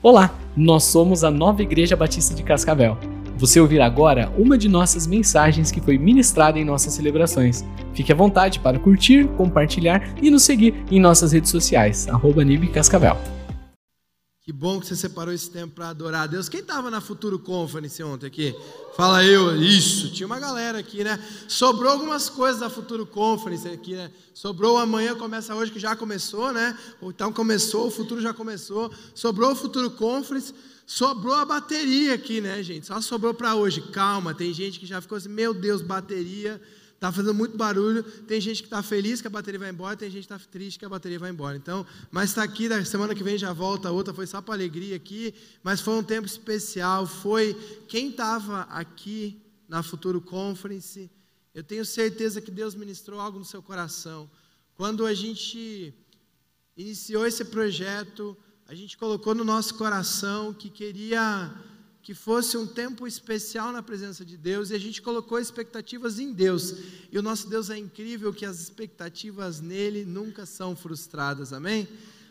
Olá, nós somos a Nova Igreja Batista de Cascavel. Você ouvirá agora uma de nossas mensagens que foi ministrada em nossas celebrações. Fique à vontade para curtir, compartilhar e nos seguir em nossas redes sociais, arroba Cascavel. Que bom que você separou esse tempo para adorar a Deus. Quem estava na Futuro Conference ontem aqui? Fala eu, isso. Tinha uma galera aqui, né? Sobrou algumas coisas da Futuro Conference aqui, né? Sobrou amanhã, começa hoje, que já começou, né? Então começou, o futuro já começou. Sobrou o Futuro Conference. Sobrou a bateria aqui, né, gente? Só sobrou para hoje. Calma, tem gente que já ficou assim, meu Deus, bateria. Está fazendo muito barulho. Tem gente que está feliz que a bateria vai embora, tem gente que está triste que a bateria vai embora. Então, mas está aqui, da semana que vem já volta, outra foi só para alegria aqui, mas foi um tempo especial. Foi quem estava aqui na Futuro Conference, eu tenho certeza que Deus ministrou algo no seu coração. Quando a gente iniciou esse projeto, a gente colocou no nosso coração que queria que fosse um tempo especial na presença de Deus e a gente colocou expectativas em Deus. E o nosso Deus é incrível que as expectativas nele nunca são frustradas, amém?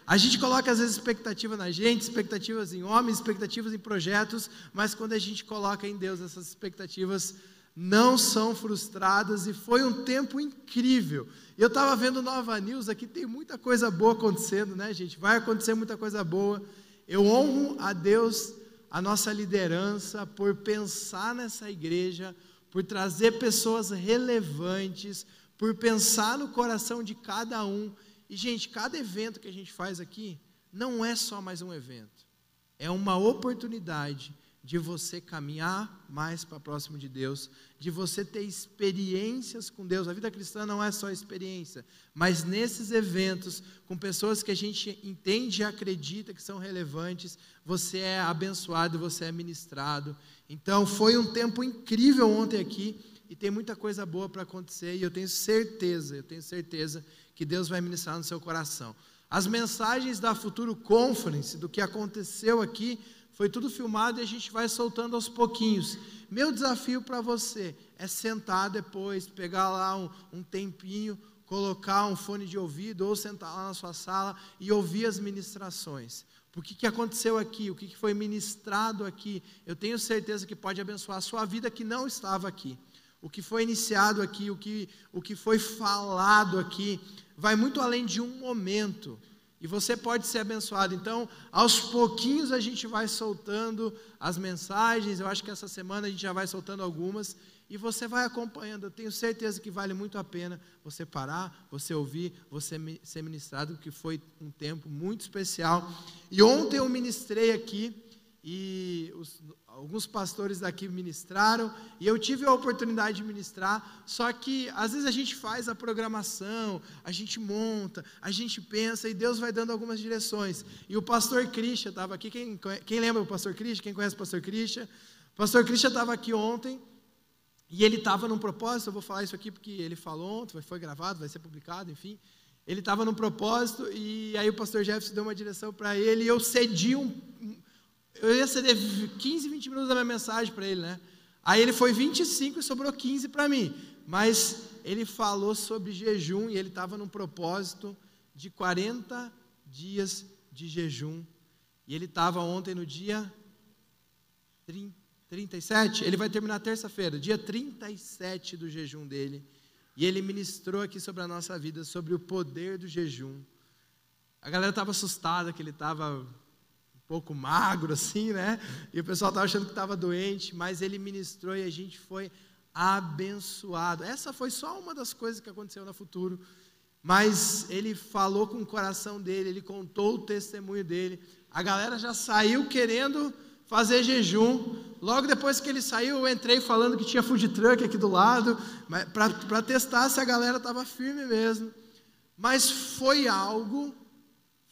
A gente coloca às vezes expectativa na gente, expectativas em homens, expectativas em projetos, mas quando a gente coloca em Deus essas expectativas não são frustradas e foi um tempo incrível. Eu estava vendo Nova News aqui, tem muita coisa boa acontecendo, né, gente? Vai acontecer muita coisa boa. Eu honro a Deus a nossa liderança por pensar nessa igreja, por trazer pessoas relevantes, por pensar no coração de cada um. E, gente, cada evento que a gente faz aqui não é só mais um evento, é uma oportunidade de você caminhar mais para próximo de Deus, de você ter experiências com Deus. A vida cristã não é só experiência, mas nesses eventos, com pessoas que a gente entende e acredita que são relevantes, você é abençoado, você é ministrado. Então, foi um tempo incrível ontem aqui e tem muita coisa boa para acontecer e eu tenho certeza, eu tenho certeza que Deus vai ministrar no seu coração. As mensagens da Futuro Conference, do que aconteceu aqui, foi tudo filmado e a gente vai soltando aos pouquinhos. Meu desafio para você é sentar depois, pegar lá um, um tempinho, colocar um fone de ouvido ou sentar lá na sua sala e ouvir as ministrações. O que, que aconteceu aqui? O que, que foi ministrado aqui? Eu tenho certeza que pode abençoar a sua vida que não estava aqui. O que foi iniciado aqui, o que, o que foi falado aqui, vai muito além de um momento. E você pode ser abençoado. Então, aos pouquinhos a gente vai soltando as mensagens. Eu acho que essa semana a gente já vai soltando algumas. E você vai acompanhando. Eu tenho certeza que vale muito a pena você parar, você ouvir, você ser ministrado, porque foi um tempo muito especial. E ontem eu ministrei aqui e os, alguns pastores daqui ministraram e eu tive a oportunidade de ministrar. Só que às vezes a gente faz a programação, a gente monta, a gente pensa e Deus vai dando algumas direções. E o pastor Christian estava aqui. Quem, quem lembra o pastor Christian? Quem conhece o pastor Christian? O pastor Christian estava aqui ontem e ele estava num propósito. Eu vou falar isso aqui porque ele falou ontem, foi gravado, vai ser publicado, enfim. Ele estava num propósito e aí o pastor Jefferson deu uma direção para ele e eu cedi um eu ia ceder 15, 20 minutos da minha mensagem para ele, né? Aí ele foi 25 e sobrou 15 para mim. Mas ele falou sobre jejum e ele estava num propósito de 40 dias de jejum. E ele estava ontem no dia 30, 37. Ele vai terminar terça-feira, dia 37 do jejum dele. E ele ministrou aqui sobre a nossa vida, sobre o poder do jejum. A galera estava assustada que ele estava pouco magro assim, né? E o pessoal estava achando que estava doente, mas ele ministrou e a gente foi abençoado. Essa foi só uma das coisas que aconteceu no futuro, mas ele falou com o coração dele, ele contou o testemunho dele. A galera já saiu querendo fazer jejum. Logo depois que ele saiu, eu entrei falando que tinha food truck aqui do lado, para testar se a galera estava firme mesmo. Mas foi algo,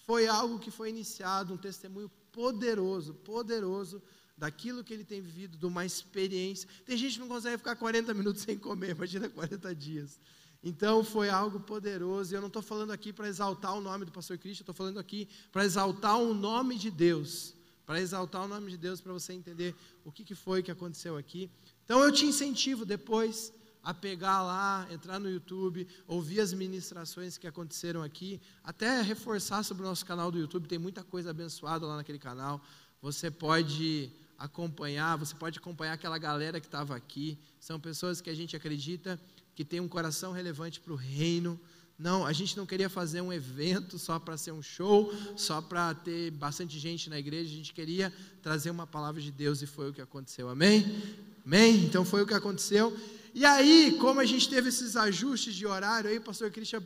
foi algo que foi iniciado, um testemunho poderoso, poderoso daquilo que ele tem vivido, de uma experiência. Tem gente que não consegue ficar 40 minutos sem comer, imagina 40 dias. Então foi algo poderoso. E eu não estou falando aqui para exaltar o nome do pastor Cristo, estou falando aqui para exaltar o nome de Deus. Para exaltar o nome de Deus, para você entender o que, que foi que aconteceu aqui. Então eu te incentivo depois a pegar lá, entrar no YouTube, ouvir as ministrações que aconteceram aqui, até reforçar sobre o nosso canal do YouTube, tem muita coisa abençoada lá naquele canal. Você pode acompanhar, você pode acompanhar aquela galera que estava aqui. São pessoas que a gente acredita que tem um coração relevante para o reino. Não, a gente não queria fazer um evento só para ser um show, só para ter bastante gente na igreja. A gente queria trazer uma palavra de Deus e foi o que aconteceu. Amém? Amém? Então foi o que aconteceu. E aí, como a gente teve esses ajustes de horário, aí o pastor Christian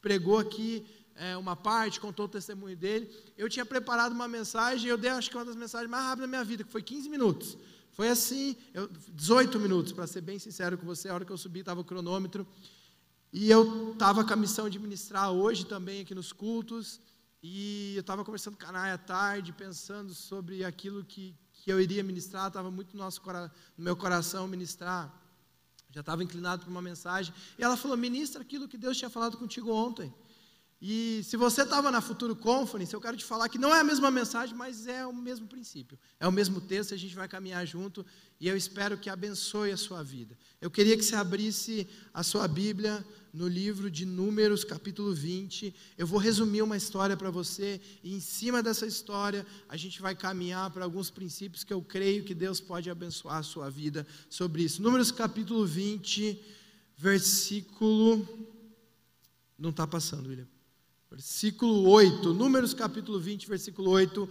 pregou aqui é, uma parte, contou o testemunho dele. Eu tinha preparado uma mensagem, eu dei acho que uma das mensagens mais rápidas da minha vida, que foi 15 minutos. Foi assim, eu, 18 minutos, para ser bem sincero com você, a hora que eu subi estava o cronômetro. E eu estava com a missão de ministrar hoje também aqui nos cultos. E eu estava conversando com a Naya à tarde, pensando sobre aquilo que, que eu iria ministrar. Estava muito no, nosso, no meu coração ministrar. Já estava inclinado para uma mensagem. E ela falou: ministra aquilo que Deus tinha falado contigo ontem. E se você estava na Futuro Conference, eu quero te falar que não é a mesma mensagem, mas é o mesmo princípio. É o mesmo texto, a gente vai caminhar junto e eu espero que abençoe a sua vida. Eu queria que você abrisse a sua Bíblia no livro de Números, capítulo 20. Eu vou resumir uma história para você e em cima dessa história a gente vai caminhar para alguns princípios que eu creio que Deus pode abençoar a sua vida sobre isso. Números, capítulo 20, versículo. Não está passando, William. Versículo 8, Números capítulo 20, versículo 8.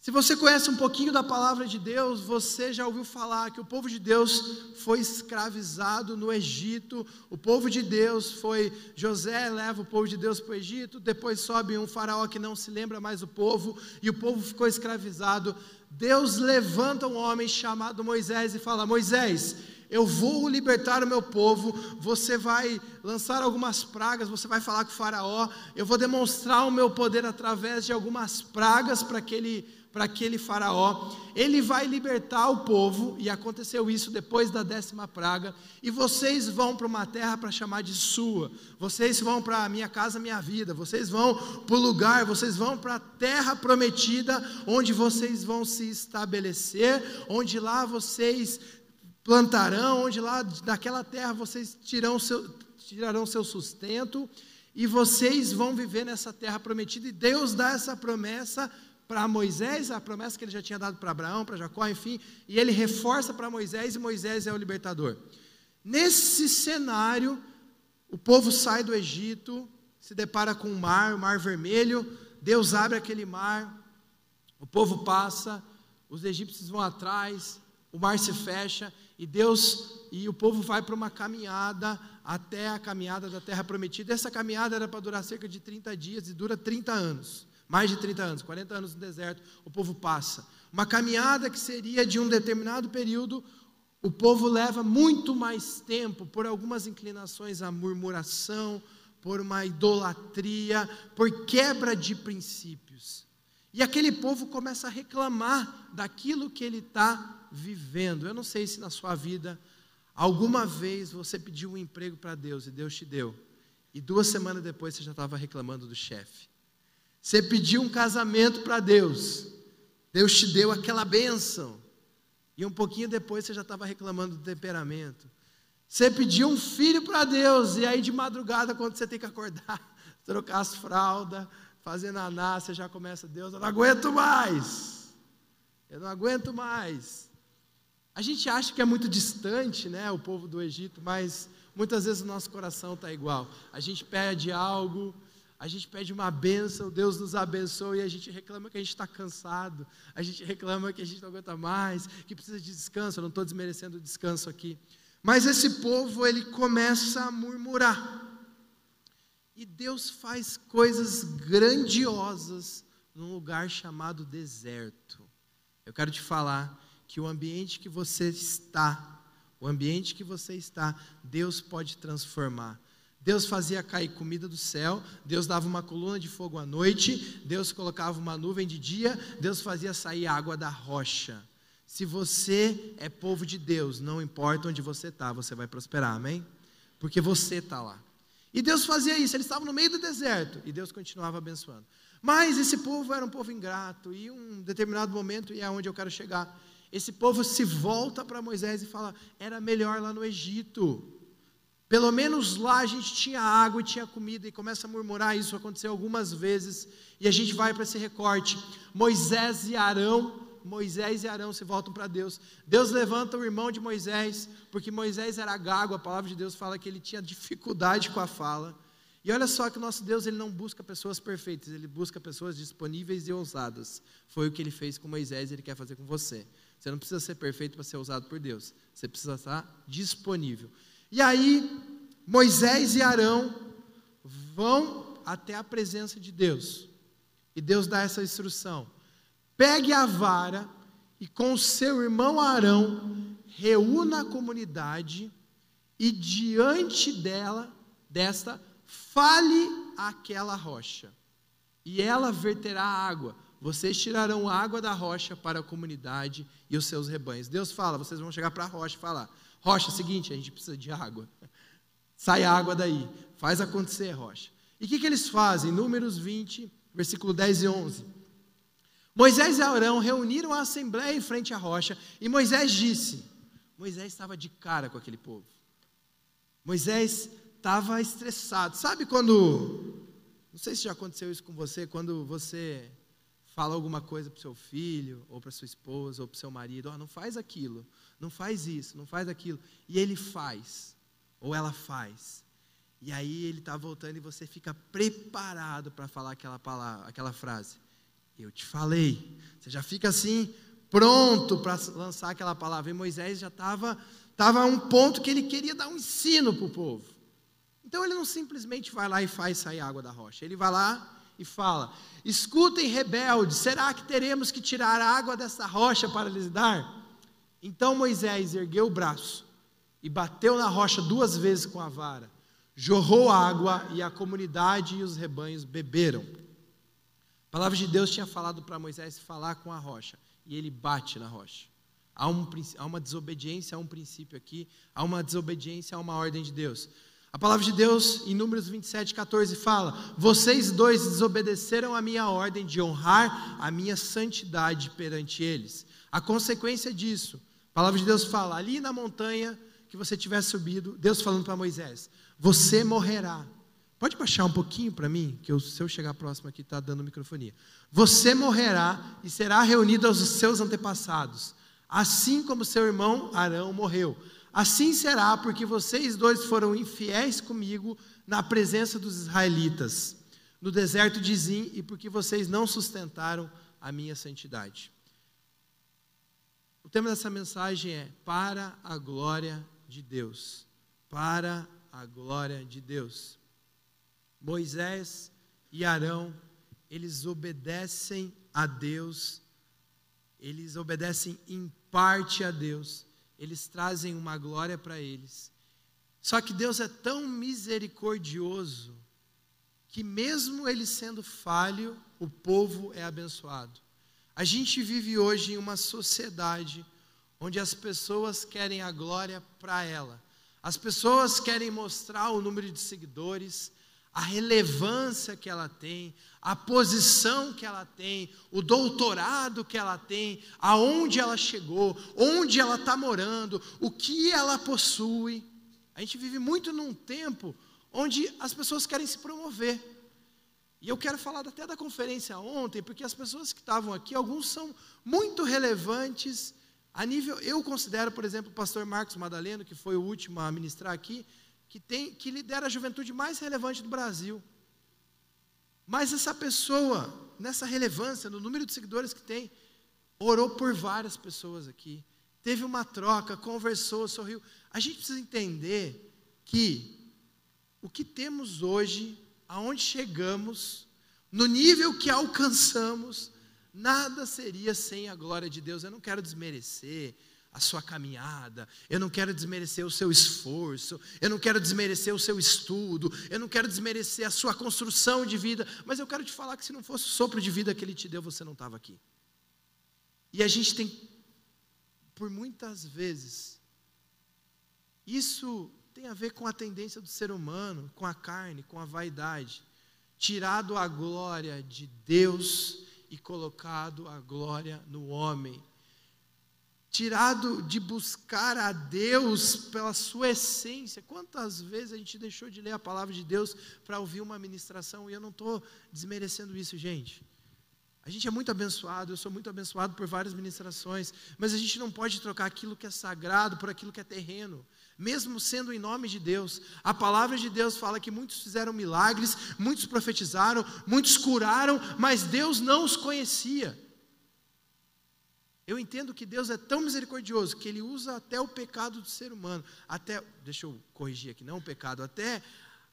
Se você conhece um pouquinho da palavra de Deus, você já ouviu falar que o povo de Deus foi escravizado no Egito. O povo de Deus foi. José leva o povo de Deus para o Egito. Depois sobe um faraó que não se lembra mais do povo. E o povo ficou escravizado. Deus levanta um homem chamado Moisés e fala: Moisés, eu vou libertar o meu povo, você vai lançar algumas pragas, você vai falar com o faraó, eu vou demonstrar o meu poder através de algumas pragas para aquele, para aquele faraó, ele vai libertar o povo, e aconteceu isso depois da décima praga, e vocês vão para uma terra para chamar de sua, vocês vão para a minha casa, minha vida, vocês vão para o lugar, vocês vão para a terra prometida, onde vocês vão se estabelecer, onde lá vocês plantarão, onde lá daquela terra vocês seu, tirarão seu sustento e vocês vão viver nessa terra prometida. E Deus dá essa promessa para Moisés, a promessa que ele já tinha dado para Abraão, para Jacó, enfim, e ele reforça para Moisés e Moisés é o libertador. Nesse cenário, o povo sai do Egito, se depara com o mar, o mar vermelho, Deus abre aquele mar, o povo passa, os egípcios vão atrás, o mar se fecha e Deus e o povo vai para uma caminhada até a caminhada da terra prometida. Essa caminhada era para durar cerca de 30 dias e dura 30 anos. Mais de 30 anos, 40 anos no deserto, o povo passa. Uma caminhada que seria de um determinado período, o povo leva muito mais tempo por algumas inclinações à murmuração, por uma idolatria, por quebra de princípios. E aquele povo começa a reclamar daquilo que ele está vivendo. Eu não sei se na sua vida alguma vez você pediu um emprego para Deus e Deus te deu, e duas semanas depois você já estava reclamando do chefe. Você pediu um casamento para Deus, Deus te deu aquela bênção, e um pouquinho depois você já estava reclamando do temperamento. Você pediu um filho para Deus, e aí de madrugada, quando você tem que acordar, trocar as fraldas, fazer naná, você já começa, Deus, eu não aguento mais. Eu não aguento mais. A gente acha que é muito distante, né, o povo do Egito, mas muitas vezes o nosso coração está igual. A gente pede algo, a gente pede uma bênção, Deus nos abençoa e a gente reclama que a gente está cansado, a gente reclama que a gente não aguenta mais, que precisa de descanso. Eu não estou desmerecendo o descanso aqui. Mas esse povo, ele começa a murmurar. E Deus faz coisas grandiosas num lugar chamado deserto. Eu quero te falar que o ambiente que você está, o ambiente que você está, Deus pode transformar. Deus fazia cair comida do céu, Deus dava uma coluna de fogo à noite, Deus colocava uma nuvem de dia, Deus fazia sair água da rocha. Se você é povo de Deus, não importa onde você está, você vai prosperar, amém? Porque você está lá. E Deus fazia isso, eles estavam no meio do deserto e Deus continuava abençoando. Mas esse povo era um povo ingrato, e um determinado momento, e é onde eu quero chegar, esse povo se volta para Moisés e fala: era melhor lá no Egito. Pelo menos lá a gente tinha água e tinha comida, e começa a murmurar. Isso aconteceu algumas vezes, e a gente vai para esse recorte. Moisés e Arão, Moisés e Arão se voltam para Deus. Deus levanta o irmão de Moisés, porque Moisés era gago, a palavra de Deus fala que ele tinha dificuldade com a fala. E olha só que o nosso Deus ele não busca pessoas perfeitas, ele busca pessoas disponíveis e ousadas. Foi o que ele fez com Moisés e ele quer fazer com você. Você não precisa ser perfeito para ser usado por Deus. Você precisa estar disponível. E aí, Moisés e Arão vão até a presença de Deus. E Deus dá essa instrução: pegue a vara e com seu irmão Arão reúna a comunidade e diante dela, desta, fale aquela rocha. E ela verterá água. Vocês tirarão água da rocha para a comunidade e os seus rebanhos. Deus fala, vocês vão chegar para a rocha e falar: Rocha, é seguinte, a gente precisa de água. Sai água daí. Faz acontecer, rocha. E o que, que eles fazem? Números 20, versículo 10 e 11. Moisés e Arão reuniram a assembleia em frente à rocha e Moisés disse: Moisés estava de cara com aquele povo. Moisés estava estressado. Sabe quando. Não sei se já aconteceu isso com você, quando você fala alguma coisa para o seu filho, ou para sua esposa, ou para o seu marido: oh, não faz aquilo não faz isso, não faz aquilo. E ele faz, ou ela faz. E aí ele está voltando e você fica preparado para falar aquela palavra, aquela frase. Eu te falei. Você já fica assim, pronto para lançar aquela palavra. E Moisés já estava tava a um ponto que ele queria dar um ensino para o povo. Então ele não simplesmente vai lá e faz sair água da rocha. Ele vai lá e fala: Escutem, rebeldes, será que teremos que tirar a água dessa rocha para lhes dar? Então Moisés ergueu o braço e bateu na rocha duas vezes com a vara, jorrou água e a comunidade e os rebanhos beberam. A palavra de Deus tinha falado para Moisés falar com a rocha, e ele bate na rocha. Há, um, há uma desobediência a um princípio aqui, há uma desobediência a uma ordem de Deus. A palavra de Deus, em Números 27, 14, fala: Vocês dois desobedeceram a minha ordem de honrar a minha santidade perante eles. A consequência disso a palavra de Deus fala, ali na montanha que você tiver subido, Deus falando para Moisés, você morrerá. Pode baixar um pouquinho para mim, que eu, se eu chegar próximo aqui está dando microfonia. Você morrerá e será reunido aos seus antepassados, assim como seu irmão Arão morreu. Assim será, porque vocês dois foram infiéis comigo na presença dos israelitas, no deserto de Zim, e porque vocês não sustentaram a minha santidade. O tema dessa mensagem é Para a glória de Deus. Para a glória de Deus. Moisés e Arão, eles obedecem a Deus, eles obedecem em parte a Deus, eles trazem uma glória para eles. Só que Deus é tão misericordioso que, mesmo ele sendo falho, o povo é abençoado. A gente vive hoje em uma sociedade onde as pessoas querem a glória para ela. As pessoas querem mostrar o número de seguidores, a relevância que ela tem, a posição que ela tem, o doutorado que ela tem, aonde ela chegou, onde ela está morando, o que ela possui. A gente vive muito num tempo onde as pessoas querem se promover. E eu quero falar até da conferência ontem, porque as pessoas que estavam aqui, alguns são muito relevantes a nível, eu considero, por exemplo, o pastor Marcos Madaleno, que foi o último a ministrar aqui, que tem que lidera a juventude mais relevante do Brasil. Mas essa pessoa, nessa relevância, no número de seguidores que tem, orou por várias pessoas aqui. Teve uma troca, conversou, sorriu. A gente precisa entender que o que temos hoje aonde chegamos, no nível que alcançamos, nada seria sem a glória de Deus. Eu não quero desmerecer a sua caminhada, eu não quero desmerecer o seu esforço, eu não quero desmerecer o seu estudo, eu não quero desmerecer a sua construção de vida, mas eu quero te falar que se não fosse o sopro de vida que Ele te deu, você não estava aqui. E a gente tem, por muitas vezes, isso tem a ver com a tendência do ser humano, com a carne, com a vaidade. Tirado a glória de Deus e colocado a glória no homem. tirado de buscar a Deus pela sua essência. Quantas vezes a gente deixou de ler a palavra de Deus para ouvir uma ministração? E eu não estou desmerecendo isso, gente. A gente é muito abençoado, eu sou muito abençoado por várias ministrações, mas a gente não pode trocar aquilo que é sagrado por aquilo que é terreno, mesmo sendo em nome de Deus. A palavra de Deus fala que muitos fizeram milagres, muitos profetizaram, muitos curaram, mas Deus não os conhecia. Eu entendo que Deus é tão misericordioso que Ele usa até o pecado do ser humano, até, deixa eu corrigir aqui, não o pecado, até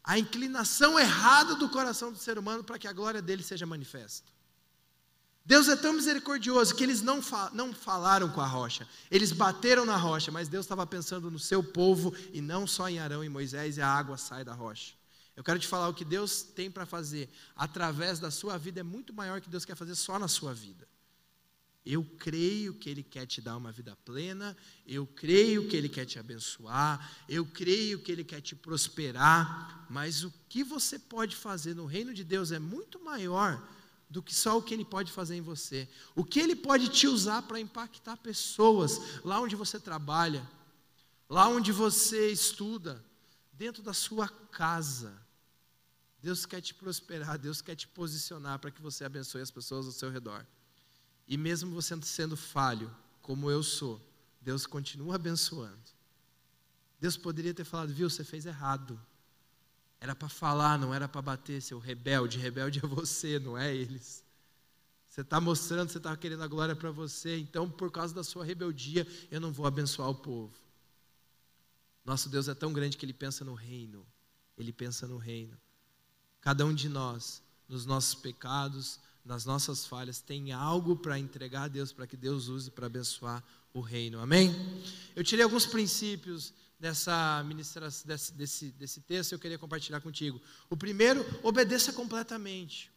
a inclinação errada do coração do ser humano para que a glória dele seja manifesta. Deus é tão misericordioso que eles não, não falaram com a rocha, eles bateram na rocha, mas Deus estava pensando no seu povo e não só em Arão e Moisés, e a água sai da rocha. Eu quero te falar o que Deus tem para fazer através da sua vida é muito maior que Deus quer fazer só na sua vida. Eu creio que Ele quer te dar uma vida plena, eu creio que Ele quer te abençoar, eu creio que Ele quer te prosperar, mas o que você pode fazer no reino de Deus é muito maior do que só o que Ele pode fazer em você. O que Ele pode te usar para impactar pessoas lá onde você trabalha, lá onde você estuda, dentro da sua casa. Deus quer te prosperar, Deus quer te posicionar para que você abençoe as pessoas ao seu redor. E mesmo você sendo falho, como eu sou, Deus continua abençoando. Deus poderia ter falado, viu, você fez errado. Era para falar, não era para bater, seu rebelde. Rebelde é você, não é eles. Você está mostrando, você está querendo a glória para você, então por causa da sua rebeldia, eu não vou abençoar o povo. Nosso Deus é tão grande que Ele pensa no reino. Ele pensa no reino. Cada um de nós, nos nossos pecados, nas nossas falhas, tem algo para entregar a Deus, para que Deus use para abençoar o reino. Amém? Eu tirei alguns princípios dessa ministração, desse, desse, desse texto eu queria compartilhar contigo. O primeiro, obedeça completamente.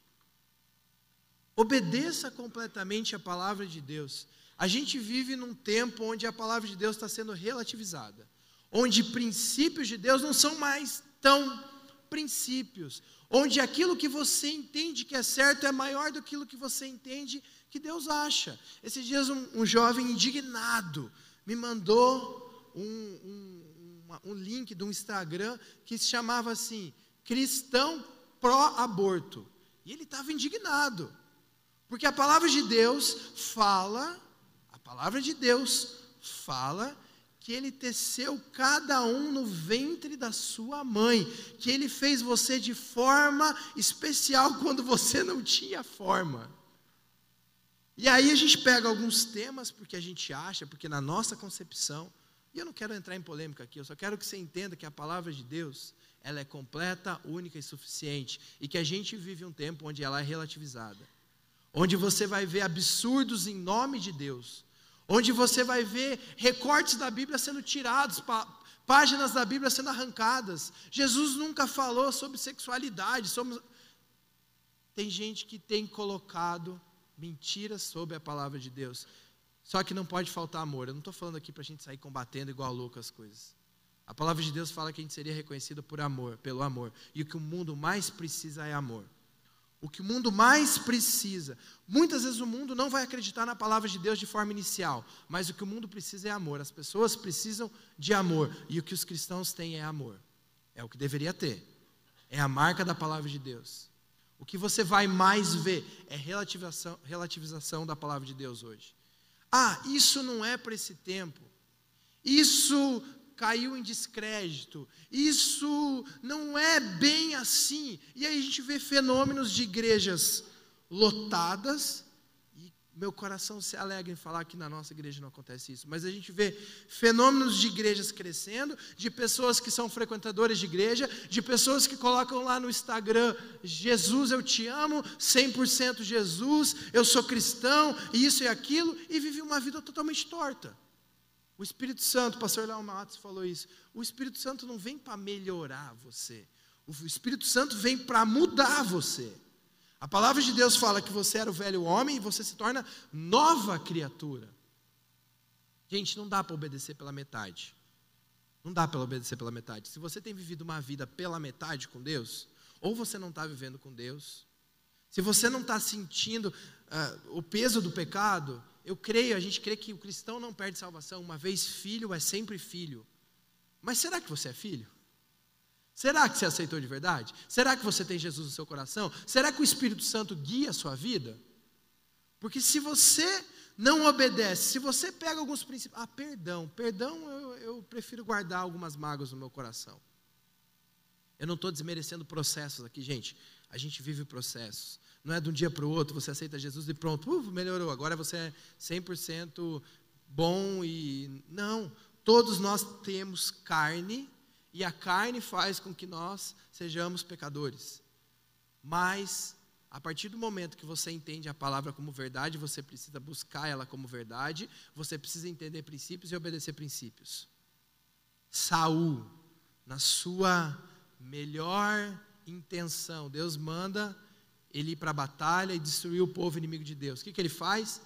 Obedeça completamente a palavra de Deus. A gente vive num tempo onde a palavra de Deus está sendo relativizada, onde princípios de Deus não são mais tão princípios, onde aquilo que você entende que é certo é maior do que aquilo que você entende que Deus acha. Esses dias um, um jovem indignado me mandou um, um, um, link um Instagram que se chamava assim, cristão pró-aborto. E ele estava indignado, porque a palavra de Deus fala, a palavra de Deus fala que ele teceu cada um no ventre da sua mãe, que ele fez você de forma especial quando você não tinha forma. E aí a gente pega alguns temas porque a gente acha, porque na nossa concepção, e eu não quero entrar em polêmica aqui, eu só quero que você entenda que a palavra de Deus, ela é completa, única e suficiente, e que a gente vive um tempo onde ela é relativizada. Onde você vai ver absurdos em nome de Deus, onde você vai ver recortes da Bíblia sendo tirados, páginas da Bíblia sendo arrancadas. Jesus nunca falou sobre sexualidade. Somos... Tem gente que tem colocado mentiras sobre a palavra de Deus. Só que não pode faltar amor. Eu não estou falando aqui para a gente sair combatendo igual louco as coisas. A palavra de Deus fala que a gente seria reconhecido por amor, pelo amor. E o que o mundo mais precisa é amor. O que o mundo mais precisa. Muitas vezes o mundo não vai acreditar na palavra de Deus de forma inicial, mas o que o mundo precisa é amor. As pessoas precisam de amor. E o que os cristãos têm é amor. É o que deveria ter. É a marca da palavra de Deus. O que você vai mais ver é relativização, relativização da palavra de Deus hoje. Ah, isso não é para esse tempo. Isso caiu em descrédito. Isso não é bem assim. E aí a gente vê fenômenos de igrejas lotadas. Meu coração se alegra em falar que na nossa igreja não acontece isso. Mas a gente vê fenômenos de igrejas crescendo, de pessoas que são frequentadores de igreja, de pessoas que colocam lá no Instagram: Jesus, eu te amo, 100% Jesus, eu sou cristão, isso e aquilo, e vive uma vida totalmente torta. O Espírito Santo, o pastor Léo Matos falou isso. O Espírito Santo não vem para melhorar você. O Espírito Santo vem para mudar você. A palavra de Deus fala que você era o velho homem e você se torna nova criatura. Gente, não dá para obedecer pela metade. Não dá para obedecer pela metade. Se você tem vivido uma vida pela metade com Deus, ou você não está vivendo com Deus, se você não está sentindo uh, o peso do pecado, eu creio, a gente crê que o cristão não perde salvação, uma vez filho é sempre filho. Mas será que você é filho? Será que você aceitou de verdade? Será que você tem Jesus no seu coração? Será que o Espírito Santo guia a sua vida? Porque se você não obedece, se você pega alguns princípios. Ah, perdão, perdão, eu, eu prefiro guardar algumas mágoas no meu coração. Eu não estou desmerecendo processos aqui, gente. A gente vive processos. Não é de um dia para o outro, você aceita Jesus e pronto, uh, melhorou. Agora você é 100% bom e. Não. Todos nós temos carne e a carne faz com que nós sejamos pecadores. Mas a partir do momento que você entende a palavra como verdade, você precisa buscar ela como verdade, você precisa entender princípios e obedecer princípios. Saul, na sua melhor intenção, Deus manda ele ir para a batalha e destruir o povo inimigo de Deus. O que, que ele faz?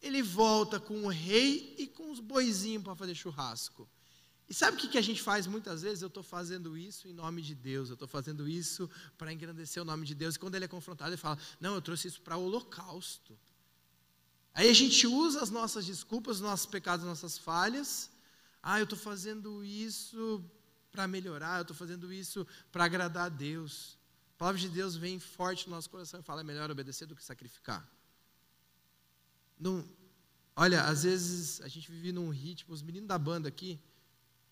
Ele volta com o rei e com os boizinhos para fazer churrasco. E sabe o que a gente faz muitas vezes? Eu estou fazendo isso em nome de Deus, eu estou fazendo isso para engrandecer o nome de Deus. E quando ele é confrontado, ele fala: Não, eu trouxe isso para o holocausto. Aí a gente usa as nossas desculpas, os nossos pecados, as nossas falhas. Ah, eu estou fazendo isso para melhorar, eu estou fazendo isso para agradar a Deus. A palavra de Deus vem forte no nosso coração e fala: é melhor obedecer do que sacrificar. Não, olha, às vezes a gente vive num ritmo, os meninos da banda aqui,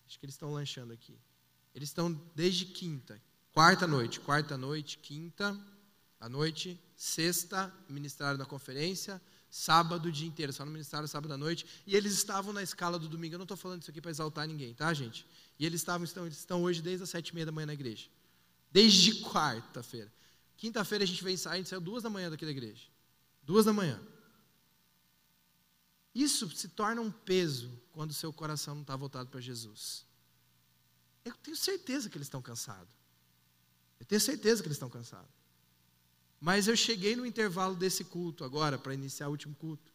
Acho que eles estão lanchando aqui. Eles estão desde quinta, quarta noite, quarta noite, quinta à noite, sexta, ministraram na conferência, sábado o dia inteiro, só no ministério sábado à noite, e eles estavam na escala do domingo. Eu não estou falando isso aqui para exaltar ninguém, tá, gente? E eles estavam, estão, eles estão hoje desde as sete e meia da manhã na igreja. Desde quarta-feira. Quinta-feira a gente veio sair, a gente saiu duas da manhã daqui da igreja. Duas da manhã. Isso se torna um peso quando o seu coração não está voltado para Jesus. Eu tenho certeza que eles estão cansados. Eu tenho certeza que eles estão cansados. Mas eu cheguei no intervalo desse culto agora, para iniciar o último culto.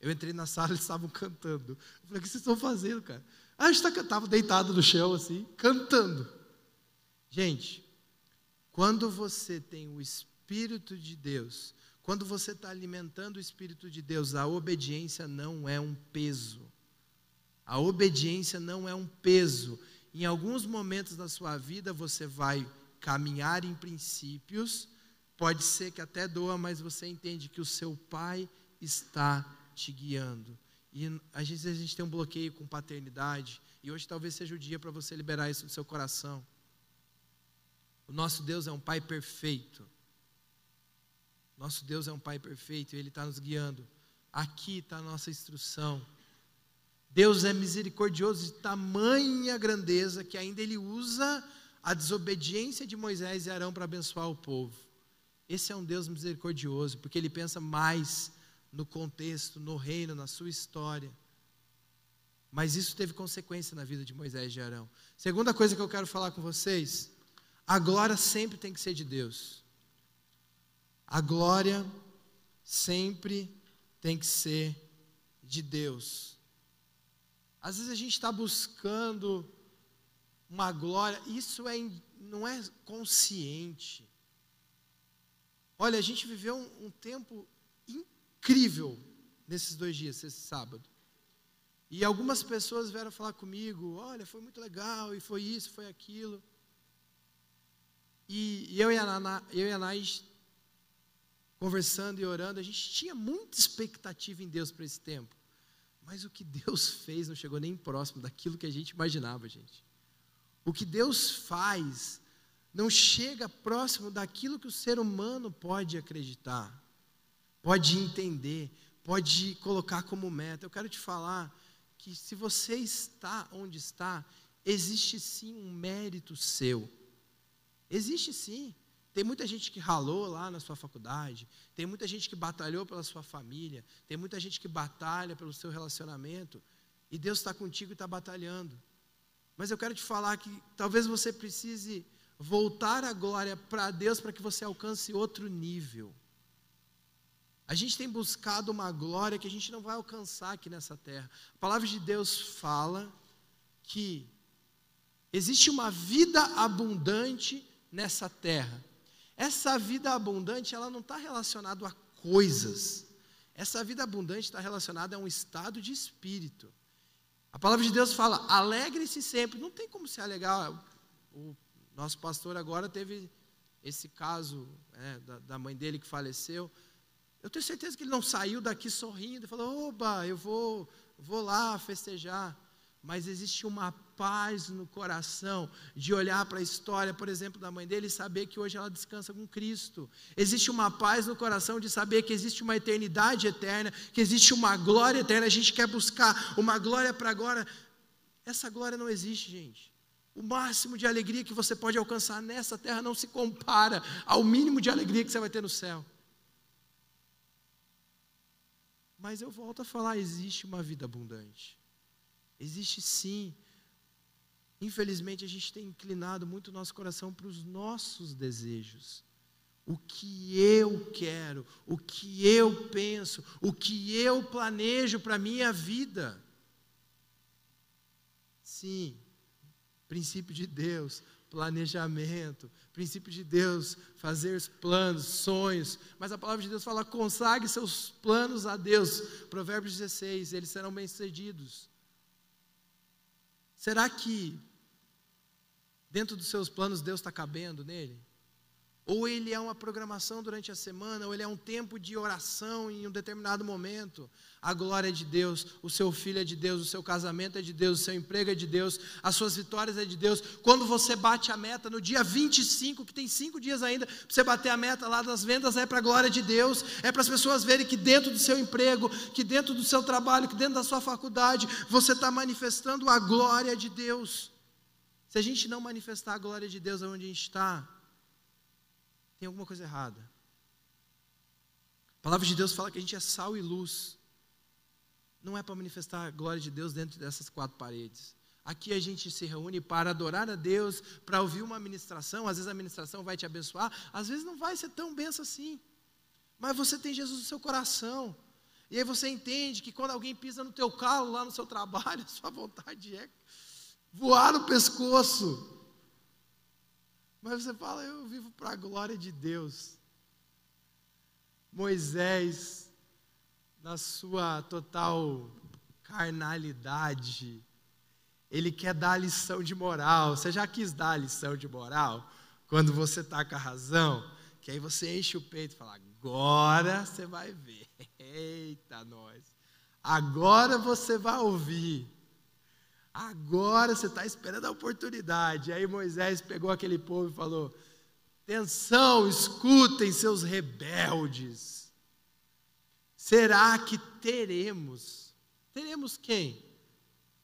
Eu entrei na sala, eles estavam cantando. Eu falei, o que vocês estão fazendo, cara? Ah, a gente estava tá, deitado no chão, assim, cantando. Gente, quando você tem o Espírito de Deus quando você está alimentando o Espírito de Deus, a obediência não é um peso. A obediência não é um peso. Em alguns momentos da sua vida você vai caminhar em princípios, pode ser que até doa, mas você entende que o seu pai está te guiando. E às vezes a gente tem um bloqueio com paternidade, e hoje talvez seja o dia para você liberar isso do seu coração. O nosso Deus é um pai perfeito. Nosso Deus é um Pai perfeito e Ele está nos guiando. Aqui está a nossa instrução. Deus é misericordioso de tamanha grandeza que ainda Ele usa a desobediência de Moisés e Arão para abençoar o povo. Esse é um Deus misericordioso, porque Ele pensa mais no contexto, no reino, na sua história. Mas isso teve consequência na vida de Moisés e de Arão. Segunda coisa que eu quero falar com vocês: a glória sempre tem que ser de Deus. A glória sempre tem que ser de Deus. Às vezes a gente está buscando uma glória, isso é, não é consciente. Olha, a gente viveu um, um tempo incrível nesses dois dias, esse sábado. E algumas pessoas vieram falar comigo: olha, foi muito legal, e foi isso, foi aquilo. E, eu e a Ana, eu e a Nais conversando e orando, a gente tinha muita expectativa em Deus para esse tempo. Mas o que Deus fez não chegou nem próximo daquilo que a gente imaginava, gente. O que Deus faz não chega próximo daquilo que o ser humano pode acreditar, pode entender, pode colocar como meta. Eu quero te falar que se você está onde está, existe sim um mérito seu. Existe sim. Tem muita gente que ralou lá na sua faculdade, tem muita gente que batalhou pela sua família, tem muita gente que batalha pelo seu relacionamento, e Deus está contigo e está batalhando. Mas eu quero te falar que talvez você precise voltar a glória para Deus para que você alcance outro nível. A gente tem buscado uma glória que a gente não vai alcançar aqui nessa terra. A palavra de Deus fala que existe uma vida abundante nessa terra. Essa vida abundante, ela não está relacionada a coisas, Essa vida abundante está relacionada a um estado de espírito. A palavra de Deus fala: alegre-se sempre. Não tem como se alegar. O nosso pastor agora teve esse caso é, da, da, mãe dele que faleceu. Eu tenho certeza que ele não saiu daqui sorrindo e falou: oba, eu vou, vou lá festejar mas existe uma paz no coração de olhar para a história, por exemplo, da mãe dele e saber que hoje ela descansa com Cristo. Existe uma paz no coração de saber que existe uma eternidade eterna, que existe uma glória eterna. A gente quer buscar uma glória para agora. Essa glória não existe, gente. O máximo de alegria que você pode alcançar nessa terra não se compara ao mínimo de alegria que você vai ter no céu. Mas eu volto a falar: existe uma vida abundante. Existe sim. Infelizmente, a gente tem inclinado muito o nosso coração para os nossos desejos. O que eu quero, o que eu penso, o que eu planejo para a minha vida. Sim, princípio de Deus, planejamento, princípio de Deus, fazer planos, sonhos, mas a palavra de Deus fala: consagre seus planos a Deus. Provérbios 16, eles serão bem-sucedidos. Será que dentro dos seus planos Deus está cabendo nele? Ou ele é uma programação durante a semana, ou ele é um tempo de oração em um determinado momento. A glória é de Deus, o seu filho é de Deus, o seu casamento é de Deus, o seu emprego é de Deus, as suas vitórias é de Deus. Quando você bate a meta no dia 25, que tem cinco dias ainda para você bater a meta lá das vendas, é para a glória de Deus, é para as pessoas verem que dentro do seu emprego, que dentro do seu trabalho, que dentro da sua faculdade, você está manifestando a glória de Deus. Se a gente não manifestar a glória de Deus onde a gente está, tem alguma coisa errada. A palavra de Deus fala que a gente é sal e luz. Não é para manifestar a glória de Deus dentro dessas quatro paredes. Aqui a gente se reúne para adorar a Deus, para ouvir uma ministração. Às vezes a ministração vai te abençoar, às vezes não vai ser tão benção assim. Mas você tem Jesus no seu coração. E aí você entende que quando alguém pisa no teu calo lá no seu trabalho, a sua vontade é voar no pescoço. Mas você fala, eu vivo para a glória de Deus. Moisés, na sua total carnalidade, ele quer dar a lição de moral. Você já quis dar a lição de moral? Quando você está com a razão, que aí você enche o peito e fala: agora você vai ver. Eita, nós. Agora você vai ouvir. Agora você está esperando a oportunidade. Aí Moisés pegou aquele povo e falou: Atenção, escutem, seus rebeldes. Será que teremos? Teremos quem?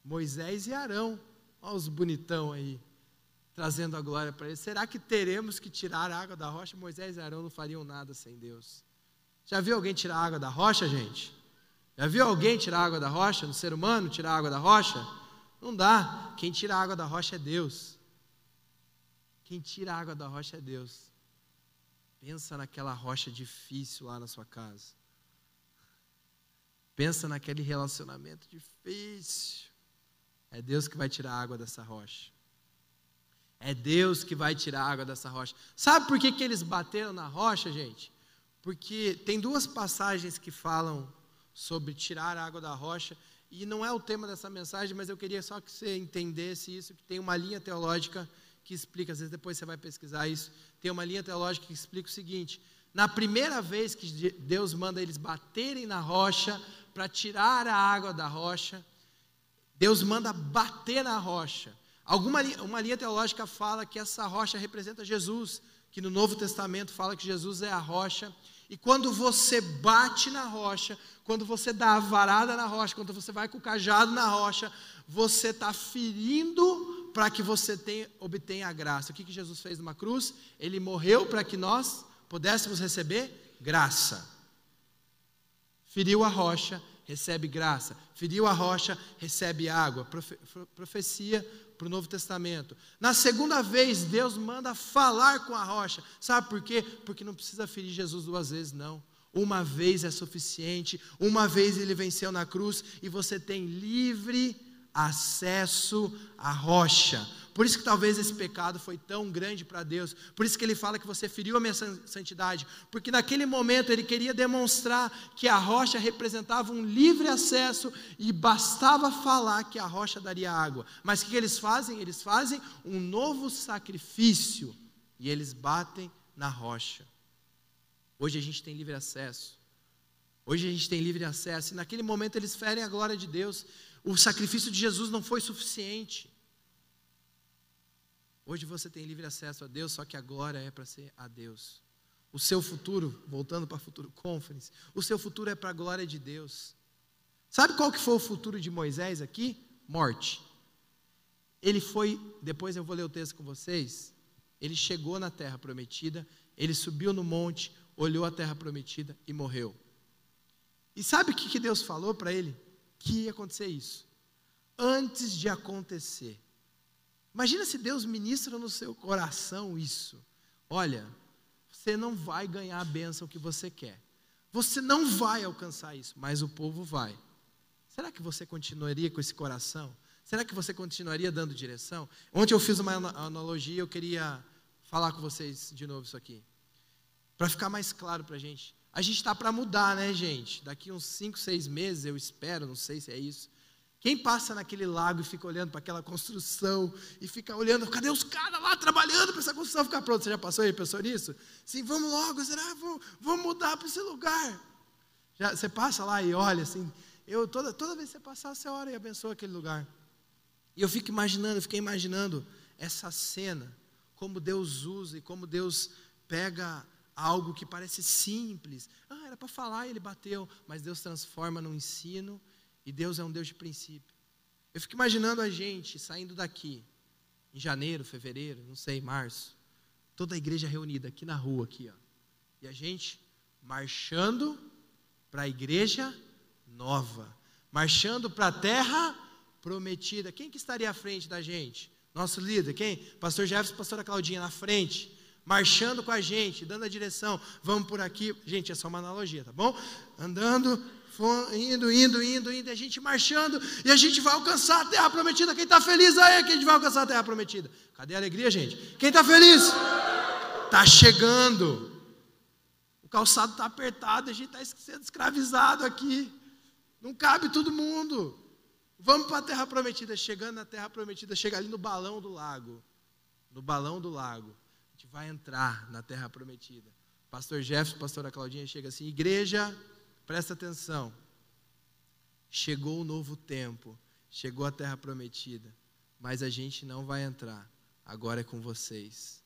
Moisés e Arão. Olha os bonitão aí, trazendo a glória para eles. Será que teremos que tirar a água da rocha? Moisés e Arão não fariam nada sem Deus. Já viu alguém tirar a água da rocha, gente? Já viu alguém tirar a água da rocha? No ser humano, tirar a água da rocha? Não dá. Quem tira a água da rocha é Deus. Quem tira a água da rocha é Deus. Pensa naquela rocha difícil lá na sua casa. Pensa naquele relacionamento difícil. É Deus que vai tirar a água dessa rocha. É Deus que vai tirar a água dessa rocha. Sabe por que, que eles bateram na rocha, gente? Porque tem duas passagens que falam sobre tirar a água da rocha e não é o tema dessa mensagem, mas eu queria só que você entendesse isso, que tem uma linha teológica que explica, às vezes depois você vai pesquisar isso, tem uma linha teológica que explica o seguinte: na primeira vez que Deus manda eles baterem na rocha para tirar a água da rocha, Deus manda bater na rocha. Alguma uma linha teológica fala que essa rocha representa Jesus, que no Novo Testamento fala que Jesus é a rocha e quando você bate na rocha, quando você dá a varada na rocha, quando você vai com o cajado na rocha, você está ferindo para que você tenha, obtenha a graça. O que, que Jesus fez numa cruz? Ele morreu para que nós pudéssemos receber graça. Feriu a rocha, recebe graça. Feriu a rocha, recebe água. Profe, profecia para o Novo Testamento. Na segunda vez, Deus manda falar com a rocha. Sabe por quê? Porque não precisa ferir Jesus duas vezes, não. Uma vez é suficiente. Uma vez ele venceu na cruz e você tem livre acesso à rocha. Por isso que talvez esse pecado foi tão grande para Deus. Por isso que ele fala que você feriu a minha santidade. Porque naquele momento ele queria demonstrar que a rocha representava um livre acesso e bastava falar que a rocha daria água. Mas o que eles fazem? Eles fazem um novo sacrifício e eles batem na rocha. Hoje a gente tem livre acesso. Hoje a gente tem livre acesso. E naquele momento eles ferem a glória de Deus. O sacrifício de Jesus não foi suficiente. Hoje você tem livre acesso a Deus, só que a glória é para ser a Deus. O seu futuro, voltando para o futuro conference, o seu futuro é para a glória de Deus. Sabe qual que foi o futuro de Moisés aqui? Morte. Ele foi, depois eu vou ler o texto com vocês, ele chegou na terra prometida, ele subiu no monte, olhou a terra prometida e morreu. E sabe o que Deus falou para ele? Que ia acontecer isso. Antes de acontecer. Imagina se Deus ministra no seu coração isso. Olha, você não vai ganhar a bênção que você quer. Você não vai alcançar isso, mas o povo vai. Será que você continuaria com esse coração? Será que você continuaria dando direção? Ontem eu fiz uma analogia, eu queria falar com vocês de novo isso aqui. Para ficar mais claro para a gente. A gente está para mudar, né, gente? Daqui uns 5, 6 meses, eu espero, não sei se é isso. Quem passa naquele lago e fica olhando para aquela construção e fica olhando, cadê os caras lá trabalhando para essa construção ficar pronta? Você já passou aí, pensou nisso? Sim, vamos logo, será? Vamos, vamos mudar para esse lugar. Já, você passa lá e olha assim, eu toda, toda vez que você passar, você ora e abençoa aquele lugar. E eu fico imaginando, eu fiquei imaginando essa cena, como Deus usa e como Deus pega algo que parece simples. Ah, era para falar e ele bateu, mas Deus transforma no ensino e Deus é um Deus de princípio. Eu fico imaginando a gente saindo daqui em janeiro, fevereiro, não sei, março, toda a igreja reunida aqui na rua aqui, ó. E a gente marchando para a igreja nova, marchando para a terra prometida. Quem que estaria à frente da gente? Nosso líder, quem? Pastor Jefferson, pastora Claudinha na frente marchando com a gente, dando a direção, vamos por aqui. Gente, é só uma analogia, tá bom? Andando, indo, indo, indo, indo, a gente marchando, e a gente vai alcançar a terra prometida. Quem está feliz aí que a gente vai alcançar a terra prometida? Cadê a alegria, gente? Quem está feliz? Está chegando. O calçado está apertado, a gente está sendo escravizado aqui. Não cabe todo mundo. Vamos para a terra prometida. Chegando na terra prometida, chega ali no balão do lago. No balão do lago gente vai entrar na terra prometida. Pastor Jefferson, pastora Claudinha chega assim: igreja, presta atenção. Chegou o novo tempo, chegou a terra prometida, mas a gente não vai entrar. Agora é com vocês.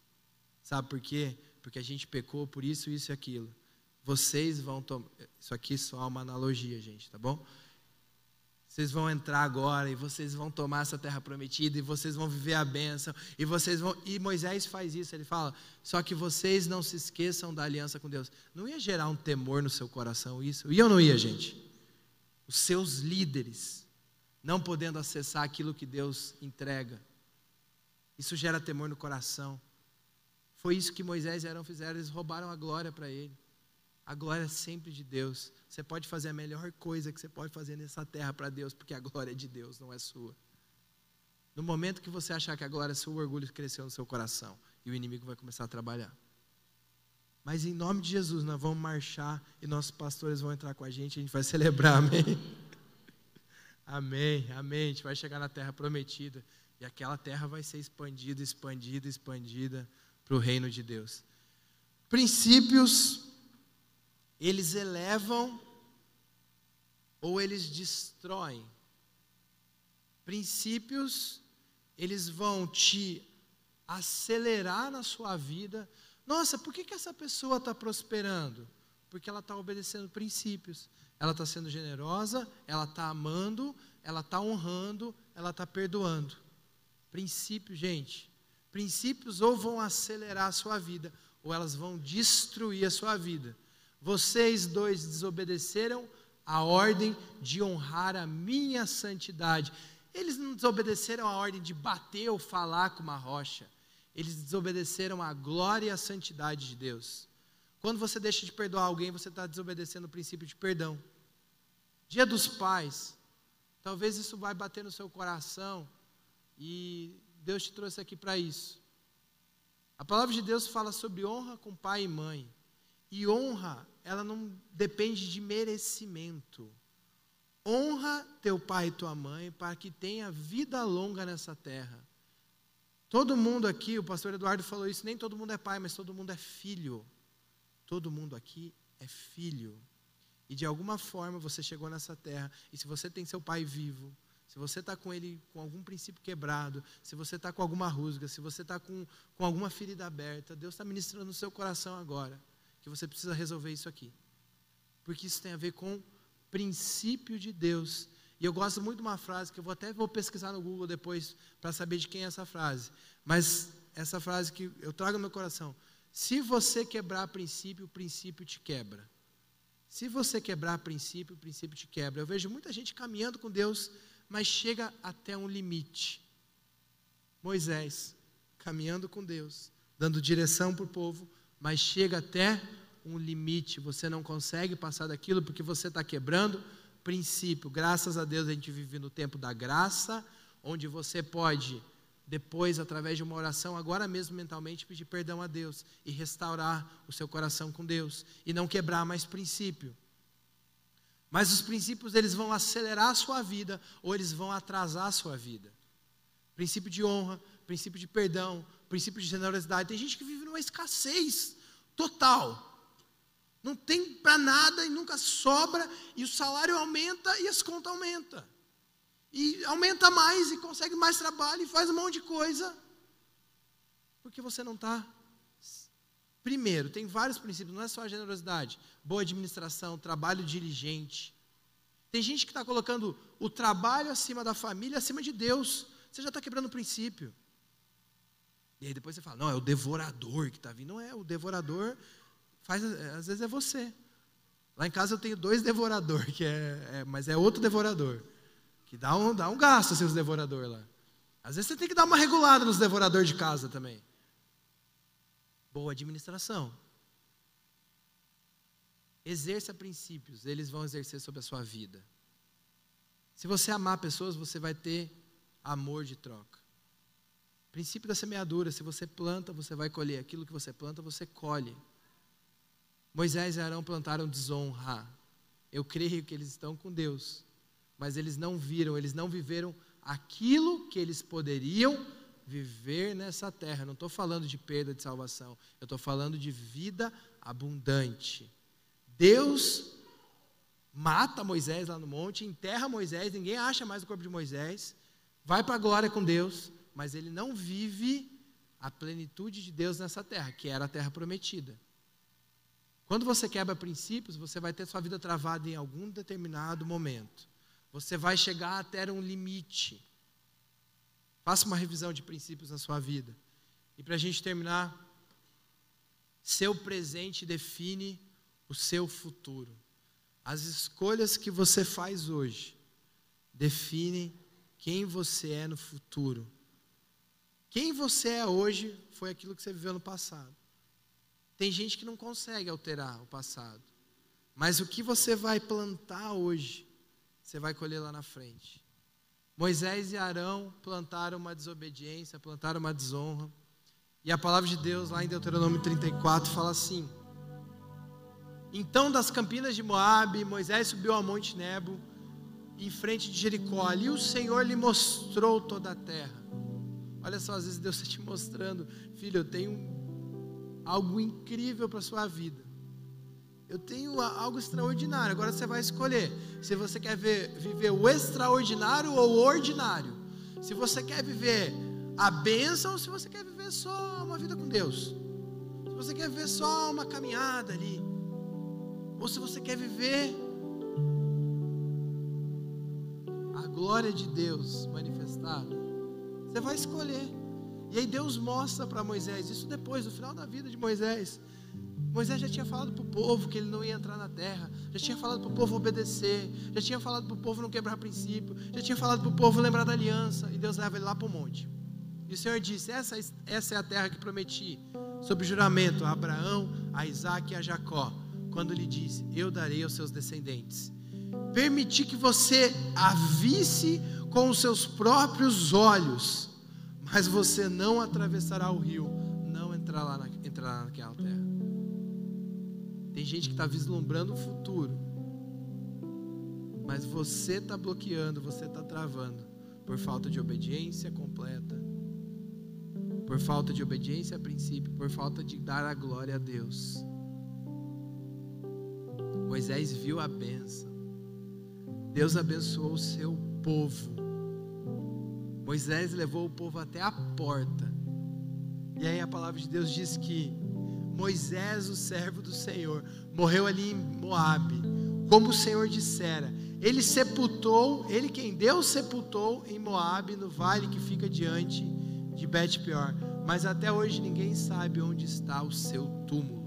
Sabe por quê? Porque a gente pecou por isso, isso e aquilo. Vocês vão tomar. Isso aqui só é uma analogia, gente, tá bom? Vocês vão entrar agora e vocês vão tomar essa terra prometida e vocês vão viver a bênção e vocês vão e Moisés faz isso, ele fala: "Só que vocês não se esqueçam da aliança com Deus". Não ia gerar um temor no seu coração isso? Ia ou não ia, gente? Os seus líderes não podendo acessar aquilo que Deus entrega. Isso gera temor no coração. Foi isso que Moisés e Arão fizeram, eles roubaram a glória para ele. A glória sempre de Deus. Você pode fazer a melhor coisa que você pode fazer nessa terra para Deus, porque a glória de Deus, não é sua. No momento que você achar que a glória é o orgulho cresceu no seu coração e o inimigo vai começar a trabalhar. Mas em nome de Jesus, nós vamos marchar e nossos pastores vão entrar com a gente, a gente vai celebrar, amém? Amém, amém. A gente vai chegar na terra prometida e aquela terra vai ser expandida, expandida, expandida para o reino de Deus. Princípios eles elevam ou eles destroem. Princípios, eles vão te acelerar na sua vida. Nossa, por que, que essa pessoa está prosperando? Porque ela está obedecendo princípios. Ela está sendo generosa, ela está amando, ela está honrando, ela está perdoando. Princípios, gente. Princípios ou vão acelerar a sua vida, ou elas vão destruir a sua vida. Vocês dois desobedeceram a ordem de honrar a minha santidade. Eles não desobedeceram a ordem de bater ou falar com uma rocha. Eles desobedeceram a glória e a santidade de Deus. Quando você deixa de perdoar alguém, você está desobedecendo o princípio de perdão. Dia dos pais. Talvez isso vai bater no seu coração e Deus te trouxe aqui para isso. A palavra de Deus fala sobre honra com pai e mãe. E honra, ela não depende de merecimento. Honra teu pai e tua mãe para que tenha vida longa nessa terra. Todo mundo aqui, o pastor Eduardo falou isso, nem todo mundo é pai, mas todo mundo é filho. Todo mundo aqui é filho. E de alguma forma você chegou nessa terra, e se você tem seu pai vivo, se você está com ele com algum princípio quebrado, se você está com alguma rusga, se você está com, com alguma ferida aberta, Deus está ministrando no seu coração agora, que você precisa resolver isso aqui. Porque isso tem a ver com princípio de Deus. E eu gosto muito de uma frase que eu vou até vou pesquisar no Google depois para saber de quem é essa frase. Mas essa frase que eu trago no meu coração. Se você quebrar princípio, o princípio te quebra. Se você quebrar princípio, o princípio te quebra. Eu vejo muita gente caminhando com Deus mas chega até um limite. Moisés, caminhando com Deus, dando direção para o povo, mas chega até um limite. Você não consegue passar daquilo porque você está quebrando princípio. Graças a Deus a gente vive no tempo da graça, onde você pode, depois, através de uma oração, agora mesmo mentalmente, pedir perdão a Deus e restaurar o seu coração com Deus e não quebrar mais princípio. Mas os princípios eles vão acelerar a sua vida ou eles vão atrasar a sua vida. Princípio de honra, princípio de perdão, princípio de generosidade. Tem gente que vive numa escassez total. Não tem para nada e nunca sobra e o salário aumenta e as contas aumentam. E aumenta mais e consegue mais trabalho e faz um monte de coisa. Porque você não está Primeiro, tem vários princípios, não é só a generosidade, boa administração, trabalho diligente. Tem gente que está colocando o trabalho acima da família, acima de Deus. Você já está quebrando o princípio. E aí depois você fala, não, é o devorador que está vindo. Não é, o devorador faz, às vezes é você. Lá em casa eu tenho dois devoradores, que é, é, mas é outro devorador. Que dá um, dá um gasto seus devorador lá. Às vezes você tem que dar uma regulada nos devoradores de casa também boa administração. Exerça princípios, eles vão exercer sobre a sua vida. Se você amar pessoas, você vai ter amor de troca. Princípio da semeadura: se você planta, você vai colher. Aquilo que você planta, você colhe. Moisés e Arão plantaram desonra. Eu creio que eles estão com Deus, mas eles não viram, eles não viveram aquilo que eles poderiam viver nessa terra. Não estou falando de perda de salvação, eu estou falando de vida abundante. Deus mata Moisés lá no monte, enterra Moisés, ninguém acha mais o corpo de Moisés, vai para a glória com Deus, mas ele não vive a plenitude de Deus nessa terra, que era a terra prometida. Quando você quebra princípios, você vai ter sua vida travada em algum determinado momento. Você vai chegar até um limite. Faça uma revisão de princípios na sua vida. E para a gente terminar, seu presente define o seu futuro. As escolhas que você faz hoje definem quem você é no futuro. Quem você é hoje foi aquilo que você viveu no passado. Tem gente que não consegue alterar o passado. Mas o que você vai plantar hoje, você vai colher lá na frente. Moisés e Arão plantaram uma desobediência, plantaram uma desonra. E a palavra de Deus, lá em Deuteronômio 34, fala assim: Então das campinas de Moabe, Moisés subiu ao monte Nebo, em frente de Jericó. Ali o Senhor lhe mostrou toda a terra. Olha só, às vezes Deus está te mostrando, filho, eu tenho algo incrível para a sua vida. Eu tenho algo extraordinário. Agora você vai escolher se você quer ver, viver o extraordinário ou o ordinário. Se você quer viver a bênção ou se você quer viver só uma vida com Deus. Se você quer viver só uma caminhada ali. Ou se você quer viver a glória de Deus manifestada. Você vai escolher. E aí Deus mostra para Moisés, isso depois, no final da vida de Moisés. Moisés já tinha falado para o povo que ele não ia entrar na terra, já tinha falado para o povo obedecer, já tinha falado para o povo não quebrar princípio, já tinha falado para o povo lembrar da aliança, e Deus leva ele lá para o monte. E o Senhor disse: essa, essa é a terra que prometi, sob juramento, a Abraão, a Isaac e a Jacó, quando lhe disse: Eu darei aos seus descendentes. Permiti que você a visse com os seus próprios olhos, mas você não atravessará o rio, não entrará na, naquela terra. Tem gente que está vislumbrando o futuro, mas você está bloqueando, você está travando por falta de obediência completa, por falta de obediência a princípio, por falta de dar a glória a Deus. Moisés viu a benção. Deus abençoou o seu povo. Moisés levou o povo até a porta. E aí a palavra de Deus diz que Moisés, o servo do Senhor, morreu ali em Moabe, como o Senhor dissera. Ele sepultou, ele quem Deus sepultou em Moabe, no vale que fica diante de Bet-peor. Mas até hoje ninguém sabe onde está o seu túmulo.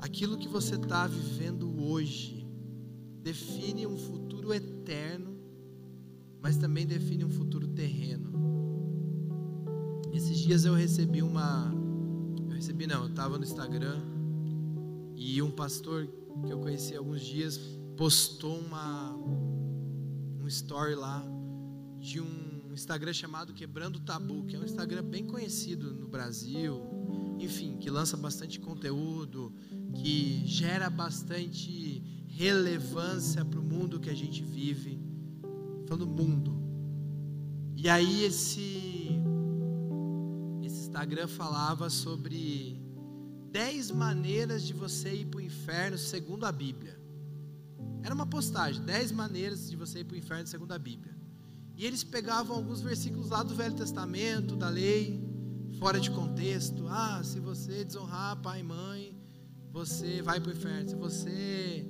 Aquilo que você está vivendo hoje define um futuro eterno, mas também define um futuro terreno. Esses dias eu recebi uma. Eu recebi, não, eu estava no Instagram e um pastor que eu conheci há alguns dias postou uma, um story lá de um Instagram chamado Quebrando Tabu, que é um Instagram bem conhecido no Brasil, enfim, que lança bastante conteúdo, que gera bastante relevância para o mundo que a gente vive, falando mundo. E aí esse esse Instagram falava sobre 10 maneiras de você ir para o inferno segundo a Bíblia. Era uma postagem, 10 maneiras de você ir para o inferno segundo a Bíblia. E eles pegavam alguns versículos lá do Velho Testamento, da lei, fora de contexto. Ah, se você desonrar pai e mãe, você vai para o inferno. Se você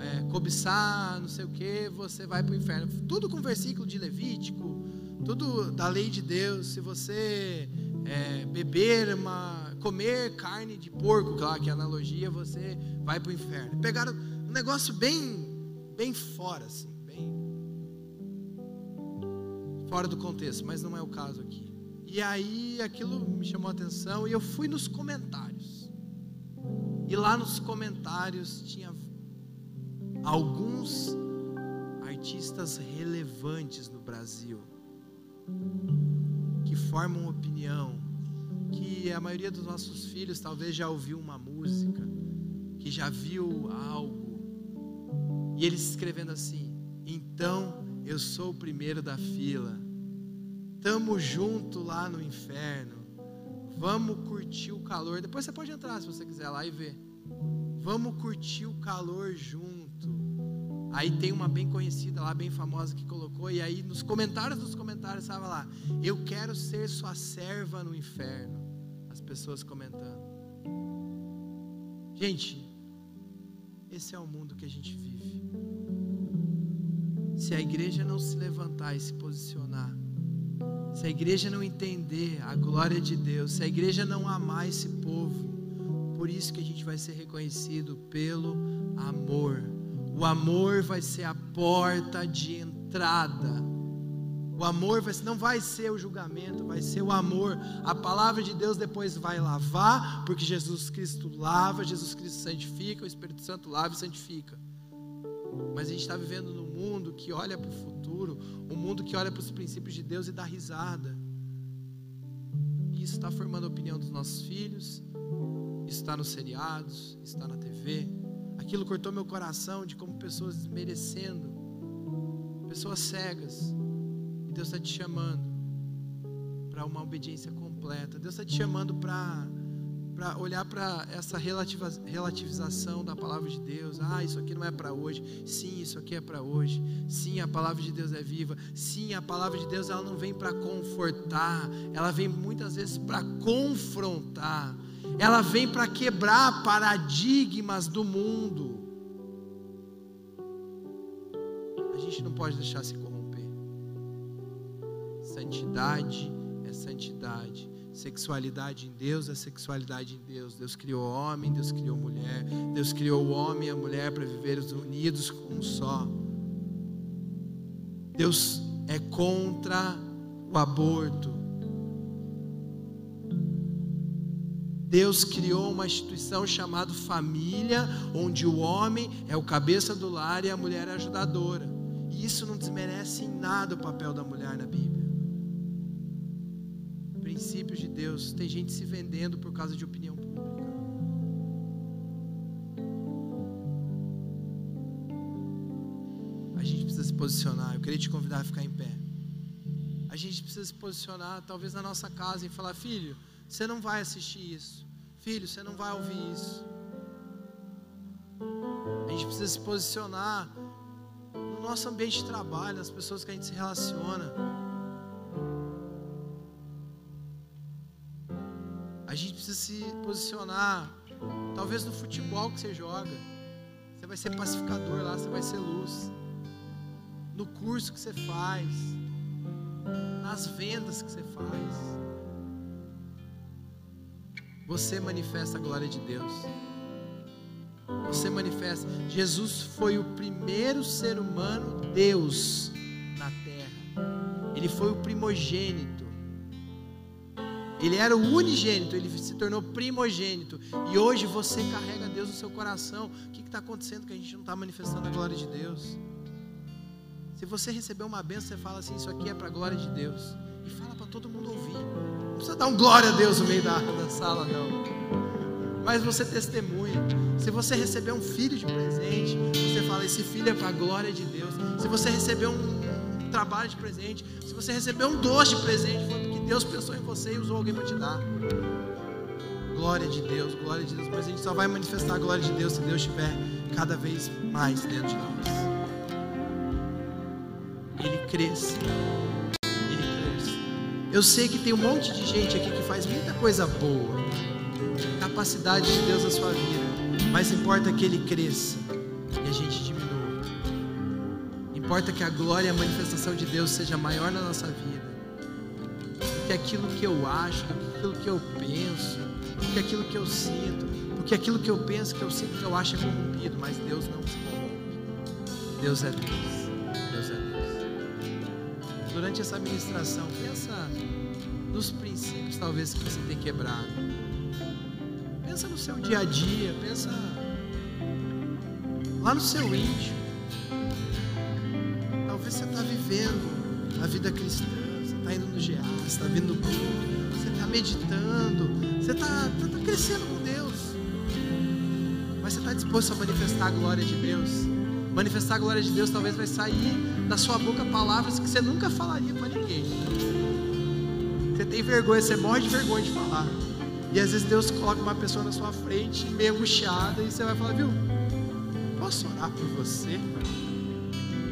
é, cobiçar, não sei o que, você vai para o inferno. Tudo com versículo de Levítico, tudo da lei de Deus. Se você é, beber uma, comer carne de porco, claro que é analogia, você vai para o inferno. Pegaram um negócio bem, bem fora, assim, bem fora do contexto, mas não é o caso aqui. E aí aquilo me chamou a atenção e eu fui nos comentários. E lá nos comentários tinha alguns artistas relevantes no Brasil que formam opinião, que a maioria dos nossos filhos talvez já ouviu uma música, que já viu algo, e eles escrevendo assim: então eu sou o primeiro da fila, tamo junto lá no inferno, Vamos curtir o calor. Depois você pode entrar se você quiser lá e ver. Vamos curtir o calor junto. Aí tem uma bem conhecida lá, bem famosa que colocou, e aí nos comentários dos comentários estava lá: Eu quero ser sua serva no inferno. As pessoas comentando. Gente, esse é o mundo que a gente vive. Se a igreja não se levantar e se posicionar, se a igreja não entender a glória de Deus, se a igreja não amar esse povo, por isso que a gente vai ser reconhecido pelo amor. O amor vai ser a porta de entrada. O amor vai, não vai ser o julgamento, vai ser o amor. A palavra de Deus depois vai lavar, porque Jesus Cristo lava, Jesus Cristo santifica, o Espírito Santo lava e santifica. Mas a gente está vivendo num mundo que olha para o futuro, um mundo que olha para os princípios de Deus e dá risada. E isso está formando a opinião dos nossos filhos, está nos seriados, está na TV. Aquilo cortou meu coração de como pessoas desmerecendo, pessoas cegas. E Deus está te chamando para uma obediência completa. Deus está te chamando para para olhar para essa relativização da palavra de Deus. Ah, isso aqui não é para hoje. Sim, isso aqui é para hoje. Sim, a palavra de Deus é viva. Sim, a palavra de Deus ela não vem para confortar, ela vem muitas vezes para confrontar. Ela vem para quebrar paradigmas do mundo. A gente não pode deixar se corromper. Santidade é santidade Sexualidade em Deus é sexualidade em Deus. Deus criou homem, Deus criou mulher. Deus criou o homem e a mulher para viverem unidos como um só. Deus é contra o aborto. Deus criou uma instituição chamada família, onde o homem é o cabeça do lar e a mulher é a ajudadora. E isso não desmerece em nada o papel da mulher na Bíblia. Princípios de Deus. Tem gente se vendendo por causa de opinião pública. A gente precisa se posicionar. Eu queria te convidar a ficar em pé. A gente precisa se posicionar, talvez na nossa casa, e falar: filho, você não vai assistir isso. Filho, você não vai ouvir isso. A gente precisa se posicionar no nosso ambiente de trabalho, nas pessoas que a gente se relaciona. A gente precisa se posicionar, talvez no futebol que você joga. Você vai ser pacificador lá, você vai ser luz. No curso que você faz, nas vendas que você faz. Você manifesta a glória de Deus. Você manifesta. Jesus foi o primeiro ser humano Deus na terra. Ele foi o primogênito. Ele era o unigênito, ele se tornou primogênito. E hoje você carrega Deus no seu coração. O que está acontecendo que a gente não está manifestando a glória de Deus? Se você receber uma benção, você fala assim: Isso aqui é para a glória de Deus. E fala para todo mundo ouvir. Não precisa dar um glória a Deus no meio da, da sala, não. Mas você testemunha. Se você receber um filho de presente, você fala: Esse filho é para a glória de Deus. Se você receber um, um trabalho de presente, se você receber um doce de presente, foi porque Deus pensou em você e usou alguém para te dar. Glória de Deus, glória de Deus. Mas a gente só vai manifestar a glória de Deus se Deus estiver cada vez mais dentro de nós ele cresça. Eu sei que tem um monte de gente aqui que faz muita coisa boa. Capacidade de Deus na sua vida. Mas importa que ele cresça e a gente diminua. Importa que a glória e a manifestação de Deus seja maior na nossa vida. Do que aquilo que eu acho, do que aquilo que eu penso, do que aquilo que eu sinto, porque aquilo que eu penso, que eu sinto, que eu acho é corrompido, mas Deus não se corrompe. Deus é Deus durante essa ministração, pensa nos princípios talvez que você tem quebrado. Pensa no seu dia a dia, pensa lá no seu íntimo. Talvez você está vivendo a vida cristã, você está indo no GA, você está vindo no culto, você está meditando, você está tá, tá crescendo com Deus. Mas você está disposto a manifestar a glória de Deus? Manifestar a glória de Deus talvez vai sair da sua boca palavras que você nunca falaria para ninguém. Você tem vergonha, você morre de vergonha de falar. E às vezes Deus coloca uma pessoa na sua frente, meio angustiada, e você vai falar, viu? Posso orar por você?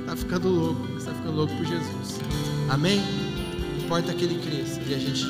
Está ficando louco, está ficando louco por Jesus. Amém? Importa que ele cresça e a gente